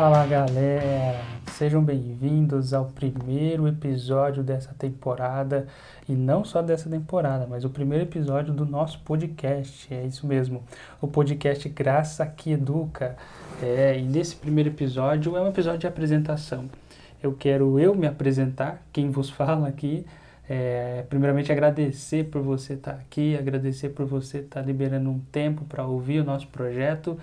Fala galera, sejam bem-vindos ao primeiro episódio dessa temporada e não só dessa temporada, mas o primeiro episódio do nosso podcast. É isso mesmo, o podcast Graça que Educa. É, e nesse primeiro episódio é um episódio de apresentação. Eu quero eu me apresentar, quem vos fala aqui. É, primeiramente agradecer por você estar aqui, agradecer por você estar liberando um tempo para ouvir o nosso projeto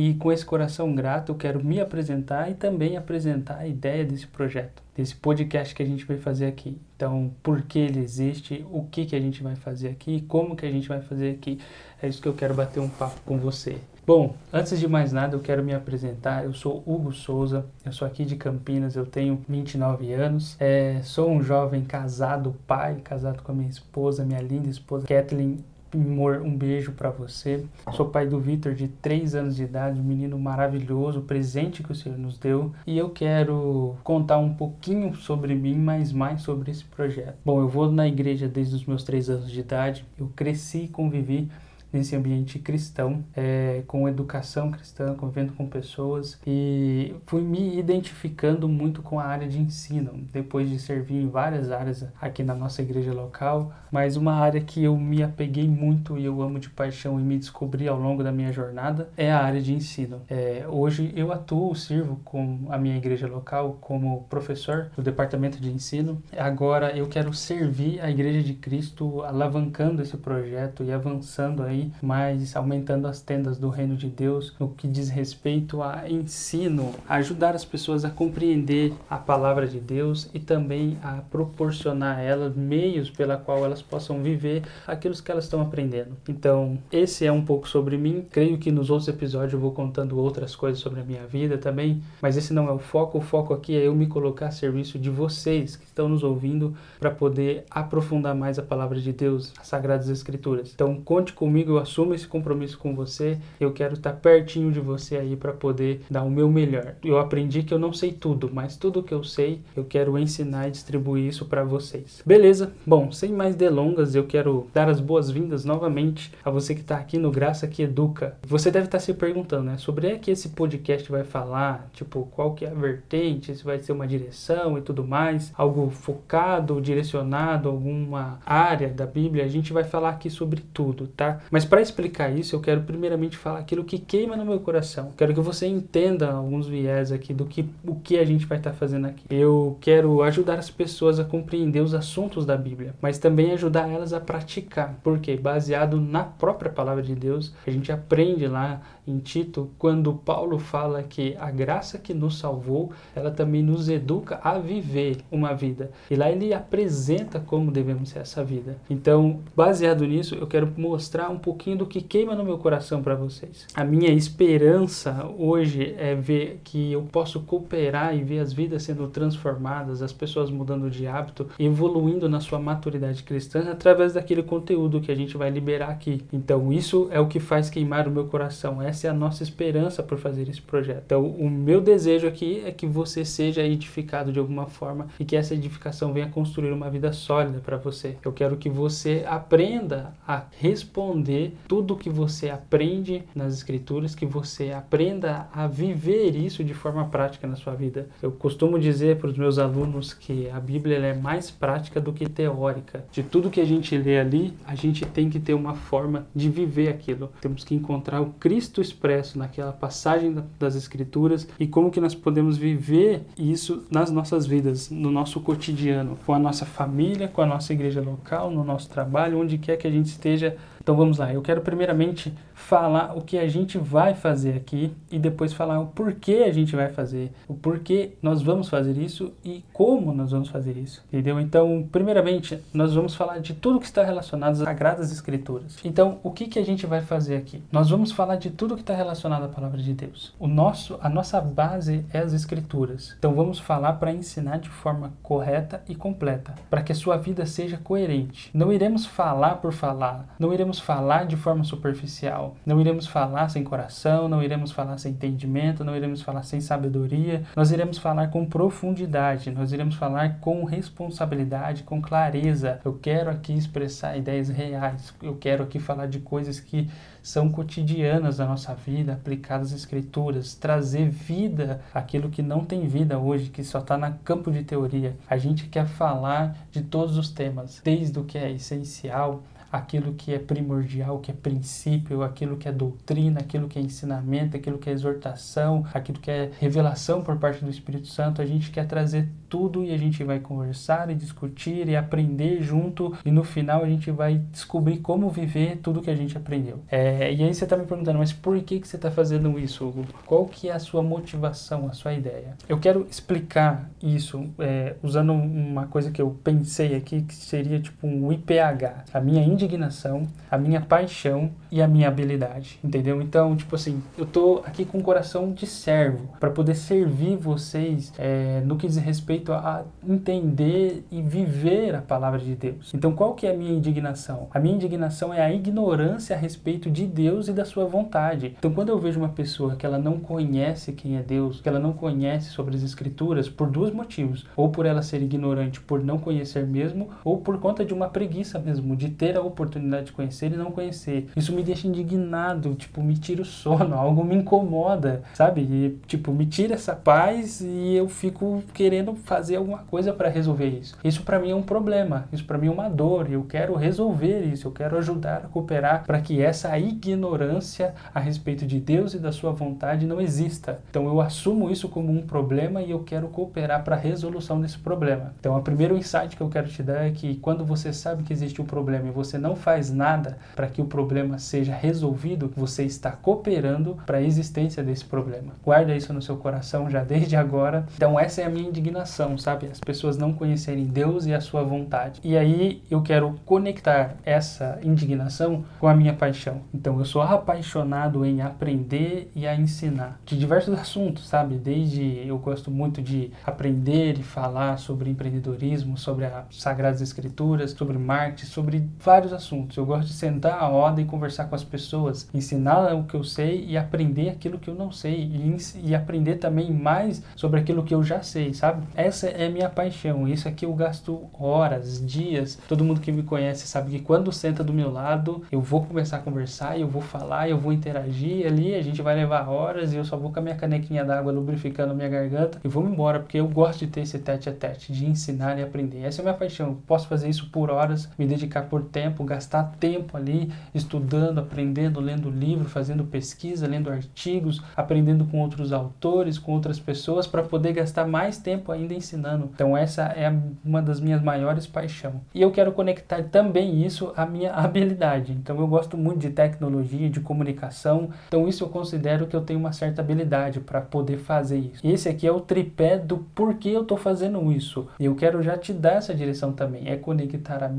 e com esse coração grato, eu quero me apresentar e também apresentar a ideia desse projeto, desse podcast que a gente vai fazer aqui. Então, por que ele existe, o que, que a gente vai fazer aqui, como que a gente vai fazer aqui. É isso que eu quero bater um papo com você. Bom, antes de mais nada, eu quero me apresentar. Eu sou Hugo Souza, eu sou aqui de Campinas, eu tenho 29 anos, é, sou um jovem casado, pai, casado com a minha esposa, minha linda esposa Kathleen Amor, um beijo para você. Sou pai do Vitor, de 3 anos de idade, um menino maravilhoso, presente que o Senhor nos deu. E eu quero contar um pouquinho sobre mim, mas mais sobre esse projeto. Bom, eu vou na igreja desde os meus 3 anos de idade. Eu cresci e convivi nesse ambiente cristão, é, com educação cristã, convivendo com pessoas e fui me identificando muito com a área de ensino, depois de servir em várias áreas aqui na nossa igreja local, mas uma área que eu me apeguei muito e eu amo de paixão e me descobri ao longo da minha jornada é a área de ensino. É, hoje eu atuo, sirvo com a minha igreja local como professor do departamento de ensino. Agora eu quero servir a igreja de Cristo, alavancando esse projeto e avançando aí aí, mas aumentando as tendas do reino de Deus no que diz respeito a ensino, ajudar as pessoas a compreender a palavra de Deus e também a proporcionar a elas meios pela qual elas possam viver aquilo que elas estão aprendendo. Então, esse é um pouco sobre mim. Creio que nos outros episódios eu vou contando outras coisas sobre a minha vida também, mas esse não é o foco. O foco aqui é eu me colocar a serviço de vocês que estão nos ouvindo para poder aprofundar mais a palavra de Deus, as sagradas escrituras. Então, conte comigo comigo, eu assumo esse compromisso com você. Eu quero estar pertinho de você aí para poder dar o meu melhor. Eu aprendi que eu não sei tudo, mas tudo que eu sei, eu quero ensinar e distribuir isso para vocês. Beleza? Bom, sem mais delongas, eu quero dar as boas-vindas novamente a você que está aqui no Graça que Educa. Você deve estar se perguntando, né, sobre é que esse podcast vai falar, tipo, qual que é a vertente, se vai ser uma direção e tudo mais, algo focado, direcionado, alguma área da Bíblia. A gente vai falar aqui sobre tudo, tá? Mas para explicar isso, eu quero primeiramente falar aquilo que queima no meu coração. Quero que você entenda alguns viés aqui do que o que a gente vai estar tá fazendo aqui. Eu quero ajudar as pessoas a compreender os assuntos da Bíblia, mas também ajudar elas a praticar. Porque baseado na própria palavra de Deus, a gente aprende lá em Tito, quando Paulo fala que a graça que nos salvou, ela também nos educa a viver uma vida. E lá ele apresenta como devemos ser essa vida. Então, baseado nisso, eu quero mostrar um pouquinho do que queima no meu coração para vocês. A minha esperança hoje é ver que eu posso cooperar e ver as vidas sendo transformadas, as pessoas mudando de hábito, evoluindo na sua maturidade cristã através daquele conteúdo que a gente vai liberar aqui. Então, isso é o que faz queimar o meu coração. Essa é a nossa esperança por fazer esse projeto. Então, o meu desejo aqui é que você seja edificado de alguma forma e que essa edificação venha construir uma vida sólida para você. Eu quero que você aprenda a responder tudo que você aprende nas escrituras, que você aprenda a viver isso de forma prática na sua vida. Eu costumo dizer para os meus alunos que a Bíblia é mais prática do que teórica. De tudo que a gente lê ali, a gente tem que ter uma forma de viver aquilo. Temos que encontrar o Cristo expresso naquela passagem das escrituras e como que nós podemos viver isso nas nossas vidas, no nosso cotidiano, com a nossa família, com a nossa igreja local, no nosso trabalho, onde quer que a gente esteja então vamos lá, eu quero primeiramente falar o que a gente vai fazer aqui e depois falar o porquê a gente vai fazer, o porquê nós vamos fazer isso e como nós vamos fazer isso, entendeu? Então, primeiramente, nós vamos falar de tudo que está relacionado às Sagradas Escrituras. Então, o que, que a gente vai fazer aqui? Nós vamos falar de tudo que está relacionado à Palavra de Deus. O nosso, a nossa base é as Escrituras. Então, vamos falar para ensinar de forma correta e completa, para que a sua vida seja coerente. Não iremos falar por falar, não iremos iremos falar de forma superficial, não iremos falar sem coração, não iremos falar sem entendimento, não iremos falar sem sabedoria, nós iremos falar com profundidade, nós iremos falar com responsabilidade, com clareza. Eu quero aqui expressar ideias reais, eu quero aqui falar de coisas que são cotidianas da nossa vida, aplicadas às escrituras, trazer vida àquilo que não tem vida hoje, que só está no campo de teoria. A gente quer falar de todos os temas, desde o que é essencial aquilo que é primordial, que é princípio, aquilo que é doutrina, aquilo que é ensinamento, aquilo que é exortação, aquilo que é revelação por parte do Espírito Santo. A gente quer trazer tudo e a gente vai conversar e discutir e aprender junto e no final a gente vai descobrir como viver tudo que a gente aprendeu. É, e aí você está me perguntando, mas por que, que você está fazendo isso, Hugo? Qual que é a sua motivação, a sua ideia? Eu quero explicar isso é, usando uma coisa que eu pensei aqui que seria tipo um IPH, a minha indignação, a minha paixão e a minha habilidade, entendeu? Então, tipo assim, eu tô aqui com o coração de servo para poder servir vocês é, no que diz respeito a entender e viver a palavra de Deus. Então, qual que é a minha indignação? A minha indignação é a ignorância a respeito de Deus e da sua vontade. Então, quando eu vejo uma pessoa que ela não conhece quem é Deus, que ela não conhece sobre as escrituras, por dois motivos, ou por ela ser ignorante, por não conhecer mesmo, ou por conta de uma preguiça mesmo, de ter a oportunidade de conhecer e não conhecer. Isso me deixa indignado, tipo, me tira o sono, algo me incomoda, sabe? E, tipo, me tira essa paz e eu fico querendo fazer alguma coisa para resolver isso. Isso para mim é um problema, isso para mim é uma dor, eu quero resolver isso, eu quero ajudar a cooperar para que essa ignorância a respeito de Deus e da sua vontade não exista. Então eu assumo isso como um problema e eu quero cooperar para a resolução desse problema. Então, o primeiro insight que eu quero te dar é que quando você sabe que existe um problema e você não faz nada para que o problema seja resolvido, você está cooperando para a existência desse problema. Guarda isso no seu coração já desde agora. Então, essa é a minha indignação, sabe? As pessoas não conhecerem Deus e a sua vontade. E aí eu quero conectar essa indignação com a minha paixão. Então, eu sou apaixonado em aprender e a ensinar de diversos assuntos, sabe? Desde eu gosto muito de aprender e falar sobre empreendedorismo, sobre as Sagradas Escrituras, sobre marketing, sobre vários assuntos. Eu gosto de sentar a roda e conversar com as pessoas, ensinar o que eu sei e aprender aquilo que eu não sei e, e aprender também mais sobre aquilo que eu já sei, sabe? Essa é minha paixão. Isso aqui eu gasto horas, dias. Todo mundo que me conhece sabe que quando senta do meu lado, eu vou começar a conversar, eu vou falar, eu vou interagir ali, a gente vai levar horas e eu só vou com a minha canequinha d'água lubrificando a minha garganta e vou embora, porque eu gosto de ter esse tete a tete, de ensinar e aprender. Essa é a minha paixão. Posso fazer isso por horas, me dedicar por tempo, gastar tempo ali estudando, aprendendo, lendo livro, fazendo pesquisa, lendo artigos, aprendendo com outros autores, com outras pessoas, para poder gastar mais tempo ainda ensinando. Então, essa é uma das minhas maiores paixões. E eu quero conectar também isso à minha habilidade. Então, eu gosto muito de tecnologia, de comunicação. Então, isso eu considero que eu tenho uma certa habilidade para poder fazer isso. Esse aqui é o tripé do porquê eu estou fazendo isso. E eu quero já te dar essa direção também. É conectar a,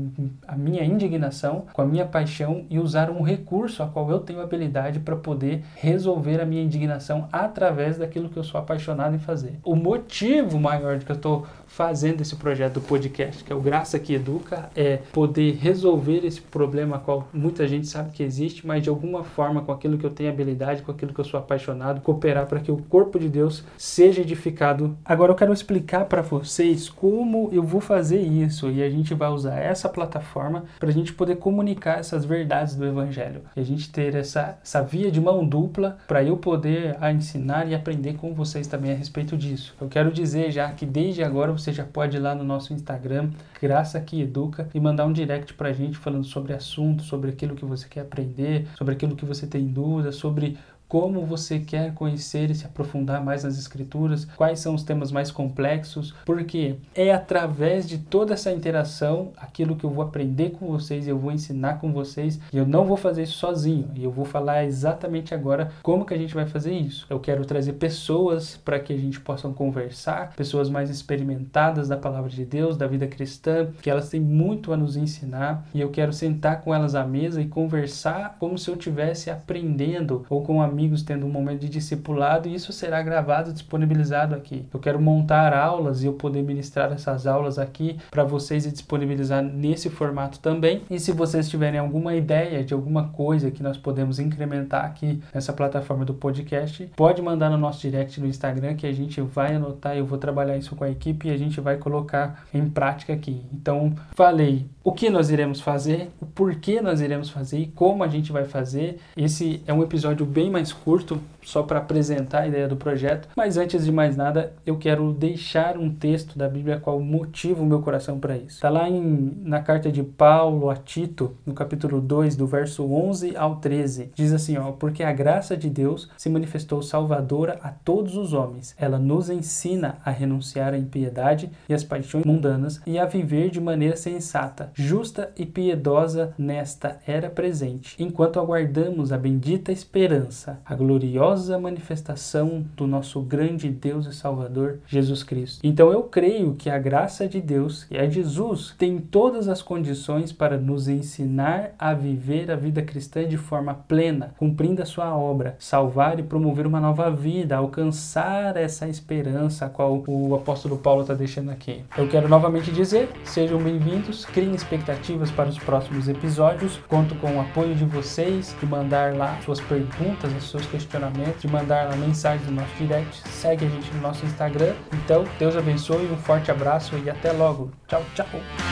a minha indignação com a minha paixão e usar um recurso a qual eu tenho habilidade para poder resolver a minha indignação através daquilo que eu sou apaixonado em fazer. O motivo maior de que eu estou fazendo esse projeto do podcast, que é o Graça que Educa, é poder resolver esse problema qual muita gente sabe que existe, mas de alguma forma, com aquilo que eu tenho habilidade, com aquilo que eu sou apaixonado, cooperar para que o corpo de Deus seja edificado. Agora eu quero explicar para vocês como eu vou fazer isso e a gente vai usar essa plataforma para a gente poder comunicar essas verdades do Evangelho. E a gente ter essa, essa via de mão dupla para eu poder ensinar e aprender com vocês também a respeito disso. Eu quero dizer já que desde agora você já pode ir lá no nosso Instagram, Graça que Educa, e mandar um direct pra gente falando sobre assunto, sobre aquilo que você quer aprender, sobre aquilo que você tem dúvida, sobre como você quer conhecer e se aprofundar mais nas escrituras, quais são os temas mais complexos, porque é através de toda essa interação, aquilo que eu vou aprender com vocês, eu vou ensinar com vocês, e eu não vou fazer isso sozinho, e eu vou falar exatamente agora como que a gente vai fazer isso. Eu quero trazer pessoas para que a gente possa conversar, pessoas mais experimentadas da palavra de Deus, da vida cristã, que elas têm muito a nos ensinar, e eu quero sentar com elas à mesa e conversar como se eu estivesse aprendendo ou com a amigos tendo um momento de discipulado e isso será gravado, disponibilizado aqui. Eu quero montar aulas e eu poder ministrar essas aulas aqui para vocês e disponibilizar nesse formato também. E se vocês tiverem alguma ideia de alguma coisa que nós podemos incrementar aqui nessa plataforma do podcast, pode mandar no nosso direct no Instagram que a gente vai anotar, eu vou trabalhar isso com a equipe e a gente vai colocar em prática aqui. Então, falei o que nós iremos fazer, o porquê nós iremos fazer e como a gente vai fazer. Esse é um episódio bem mais curto, só para apresentar a ideia do projeto. Mas antes de mais nada, eu quero deixar um texto da Bíblia qual motiva o meu coração para isso. Está lá em, na carta de Paulo a Tito, no capítulo 2, do verso 11 ao 13. Diz assim, ó, porque a graça de Deus se manifestou salvadora a todos os homens. Ela nos ensina a renunciar à impiedade e às paixões mundanas e a viver de maneira sensata, justa e piedosa nesta era presente, enquanto aguardamos a bendita esperança, a gloriosa gloriosa manifestação do nosso grande Deus e Salvador Jesus Cristo. Então eu creio que a graça de Deus, que é Jesus, tem todas as condições para nos ensinar a viver a vida cristã de forma plena, cumprindo a sua obra, salvar e promover uma nova vida, alcançar essa esperança a qual o apóstolo Paulo está deixando aqui. Eu quero novamente dizer, sejam bem-vindos, criem expectativas para os próximos episódios, conto com o apoio de vocês e mandar lá suas perguntas, os seus questionamentos de mandar uma mensagem no nosso direct. Segue a gente no nosso Instagram. Então, Deus abençoe, um forte abraço e até logo. Tchau, tchau.